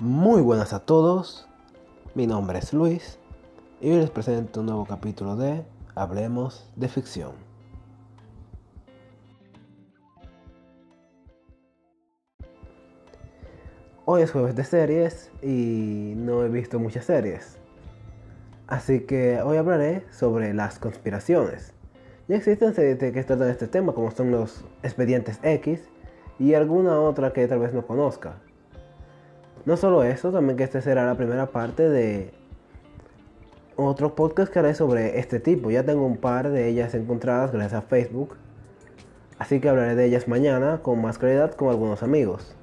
Muy buenas a todos, mi nombre es Luis y hoy les presento un nuevo capítulo de Hablemos de Ficción. Hoy es jueves de series y no he visto muchas series, así que hoy hablaré sobre las conspiraciones. Ya existen series que tratan este tema como son los expedientes X y alguna otra que tal vez no conozca. No solo eso, también que esta será la primera parte de otro podcast que haré sobre este tipo. Ya tengo un par de ellas encontradas gracias a Facebook. Así que hablaré de ellas mañana con más claridad con algunos amigos.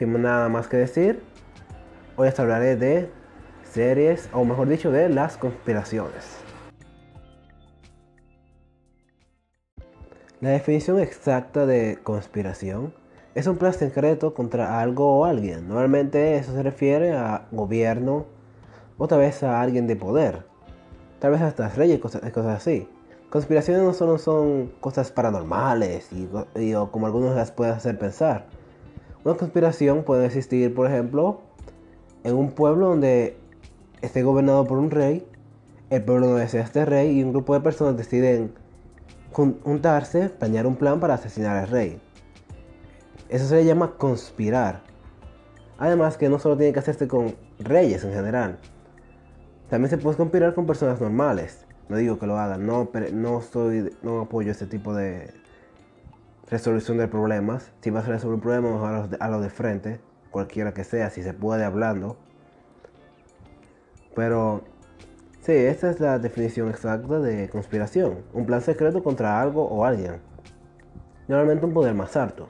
Sin nada más que decir, hoy les hablaré de series, o mejor dicho, de las conspiraciones. La definición exacta de conspiración es un plan secreto contra algo o alguien. Normalmente eso se refiere a gobierno o tal vez a alguien de poder. Tal vez hasta reyes y cosas, así. Conspiraciones no solo son cosas paranormales y, o como algunos las pueden hacer pensar. Una conspiración puede existir, por ejemplo, en un pueblo donde esté gobernado por un rey, el pueblo no desea este rey y un grupo de personas deciden juntarse, planear un plan para asesinar al rey. Eso se le llama conspirar. Además que no solo tiene que hacerse con reyes en general. También se puede conspirar con personas normales. No digo que lo hagan, no, soy, no apoyo este tipo de resolución de problemas. Si vas a resolver un problema, a los, de, de frente, cualquiera que sea, si se puede hablando. Pero Sí, esta es la definición exacta de conspiración. Un plan secreto contra algo o alguien. Normalmente un poder más alto.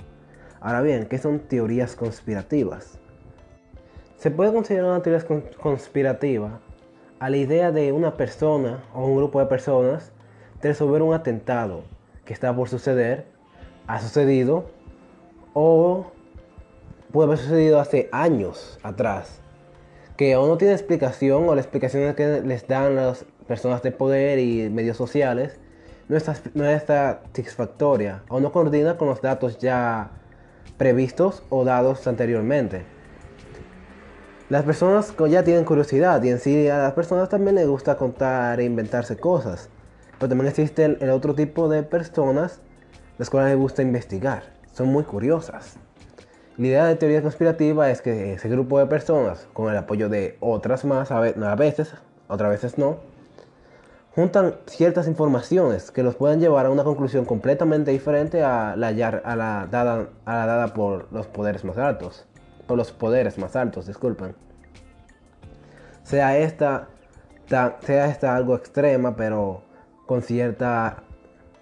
Ahora bien, ¿qué son teorías conspirativas? Se puede considerar una teoría conspirativa a la idea de una persona o un grupo de personas de resolver un atentado que está por suceder, ha sucedido o puede haber sucedido hace años atrás que aún no tiene explicación o la explicación que les dan las personas de poder y medios sociales no está, no satisfactoria o no coordina con los datos ya previstos o dados anteriormente. Las personas ya tienen curiosidad y en sí a las personas también les gusta contar e inventarse cosas. Pero también existe el otro tipo de personas las cuales les gusta investigar. Son muy curiosas. La idea de teoría conspirativa es que ese grupo de personas, con el apoyo de otras más, a veces, otras veces no, juntan ciertas informaciones que los pueden llevar a una conclusión completamente diferente a la, a la, dada, a la dada por los poderes más altos. Por los poderes más altos, disculpen. Sea esta, sea esta algo extrema, pero con cierta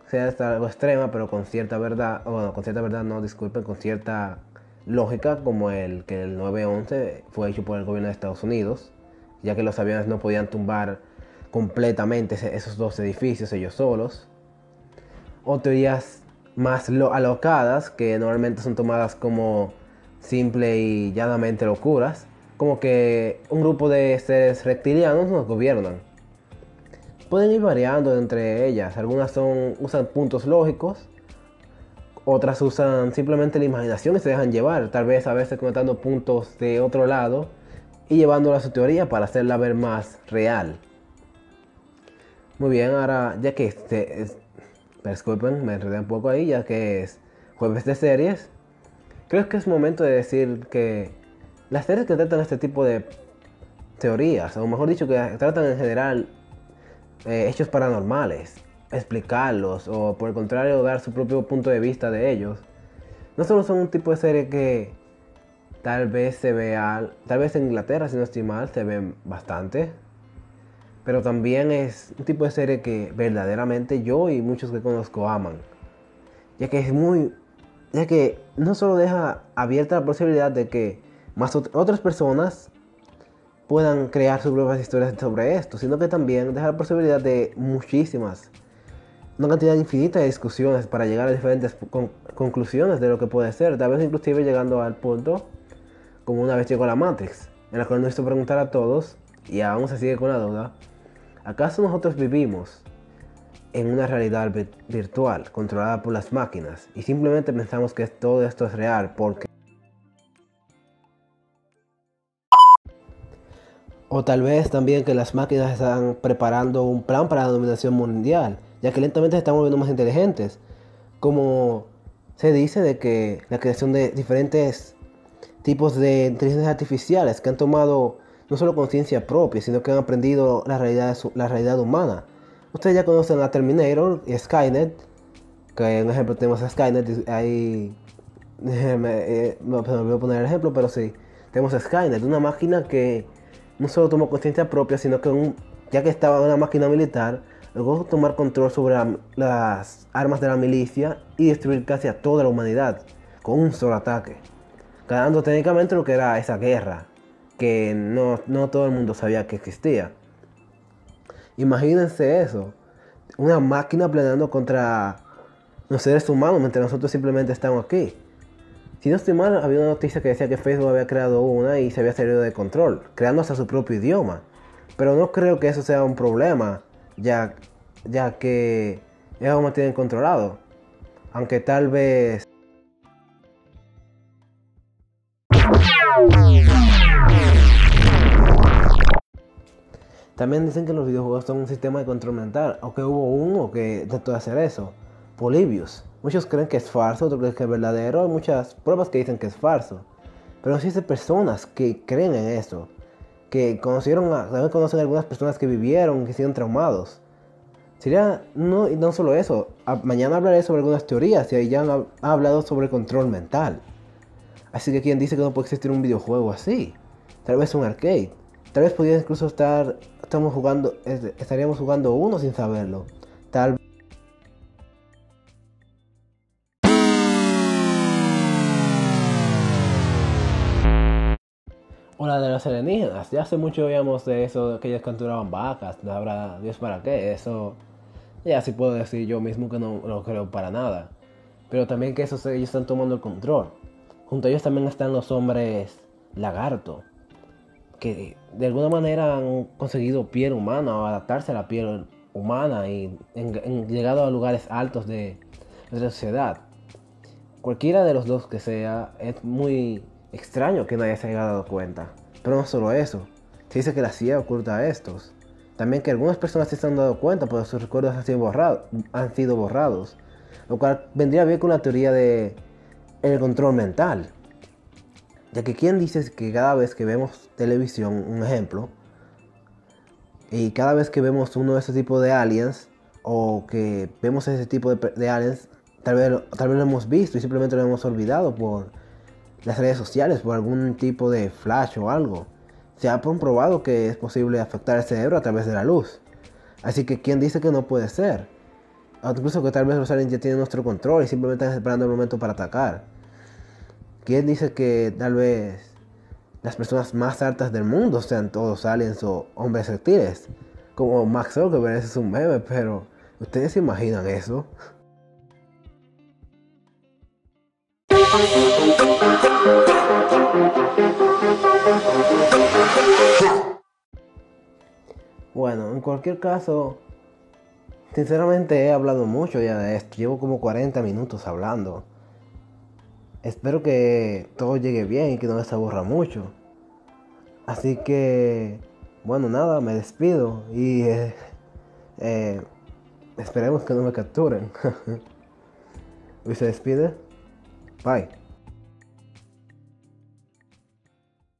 sea esta algo extrema, pero con cierta verdad, bueno, con cierta verdad no, disculpen, con cierta lógica como el que el 9-11 fue hecho por el gobierno de Estados Unidos, ya que los aviones no podían tumbar completamente esos dos edificios ellos solos. O teorías más alocadas, que normalmente son tomadas como simple y llanamente locuras, como que un grupo de seres reptilianos nos gobiernan. Pueden ir variando entre ellas, algunas son, usan puntos lógicos, otras usan simplemente la imaginación y se dejan llevar, tal vez a veces conectando puntos de otro lado y llevándola a su teoría para hacerla ver más real. Muy bien, ahora ya que este, disculpen, me enredé un poco ahí, ya que es jueves de series, creo que es momento de decir que las series que tratan este tipo de teorías, o mejor dicho, que tratan en general eh, hechos paranormales, explicarlos o por el contrario dar su propio punto de vista de ellos. No solo son un tipo de serie que tal vez se vea, tal vez en Inglaterra si no estoy mal, se ven bastante. Pero también es un tipo de serie que verdaderamente yo y muchos que conozco aman. Ya que es muy, ya que no solo deja abierta la posibilidad de que más otras personas puedan crear sus propias historias sobre esto, sino que también deja la posibilidad de muchísimas una cantidad infinita de discusiones para llegar a diferentes conclusiones de lo que puede ser, tal vez inclusive llegando al punto como una vez llegó la Matrix, en la cual nos hizo preguntar a todos, y aún se sigue con la duda, ¿acaso nosotros vivimos en una realidad virtual controlada por las máquinas y simplemente pensamos que todo esto es real porque O tal vez también que las máquinas están preparando un plan para la dominación mundial, ya que lentamente se están volviendo más inteligentes. Como se dice de que la creación de diferentes tipos de inteligencias artificiales que han tomado no solo conciencia propia, sino que han aprendido la realidad, la realidad humana. Ustedes ya conocen a Terminator y Skynet, que en ejemplo tenemos a Skynet, ahí me, me, voy a poner el ejemplo, pero sí, tenemos a Skynet, una máquina que no solo tomó conciencia propia, sino que ya que estaba en una máquina militar, logró tomar control sobre las armas de la milicia y destruir casi a toda la humanidad con un solo ataque, ganando técnicamente lo que era esa guerra, que no, no todo el mundo sabía que existía. Imagínense eso, una máquina planeando contra los seres humanos mientras nosotros simplemente estamos aquí. Si no estoy mal, había una noticia que decía que Facebook había creado una y se había salido de control, creando hasta su propio idioma. Pero no creo que eso sea un problema, ya, ya que ellos me tienen controlado. Aunque tal vez... También dicen que los videojuegos son un sistema de control mental, o que hubo uno que intentó hacer eso, Polybius. Muchos creen que es falso, otros creen que es verdadero. Hay muchas pruebas que dicen que es falso. Pero existen personas que creen en eso. Que conocieron, también conocen algunas personas que vivieron, que siguen traumados. Sería, no, y no solo eso, mañana hablaré sobre algunas teorías y ahí ya han hablado sobre control mental. Así que quien dice que no puede existir un videojuego así, tal vez un arcade, tal vez podría incluso estar, estamos jugando, estaríamos jugando uno sin saberlo. Tal O la de los alienígenas. Ya hace mucho veíamos de eso, que ellos capturaban vacas. No habrá Dios para qué. Eso ya sí puedo decir yo mismo que no lo creo para nada. Pero también que esos ellos están tomando el control. Junto a ellos también están los hombres lagarto. Que de alguna manera han conseguido piel humana o adaptarse a la piel humana y han llegado a lugares altos de, la sociedad. Cualquiera de los dos que sea es muy Extraño que nadie se haya dado cuenta. Pero no solo eso, se dice que la CIA oculta a estos. También que algunas personas se han dado cuenta porque sus recuerdos han sido, borrados, han sido borrados. Lo cual vendría bien con la teoría de el control mental. Ya que quien dice que cada vez que vemos televisión, un ejemplo, y cada vez que vemos uno de ese tipo de aliens, o que vemos ese tipo de, aliens, tal vez, tal vez lo hemos visto y simplemente lo hemos olvidado por las redes sociales por algún tipo de flash o algo. Se ha comprobado que es posible afectar el cerebro a través de la luz. Así que ¿quién dice que no puede ser? O incluso que tal vez los aliens ya tienen nuestro control y simplemente están esperando el momento para atacar. ¿Quién dice que tal vez las personas más altas del mundo sean todos aliens o hombres reptiles? Como Max Zuckerberg, ese es un meme, pero ¿ustedes se imaginan eso? Bueno, en cualquier caso, sinceramente he hablado mucho ya de esto. Llevo como 40 minutos hablando. Espero que todo llegue bien y que no les aburra mucho. Así que, bueno, nada, me despido y eh, eh, esperemos que no me capturen. ¿Y se despide? Bye.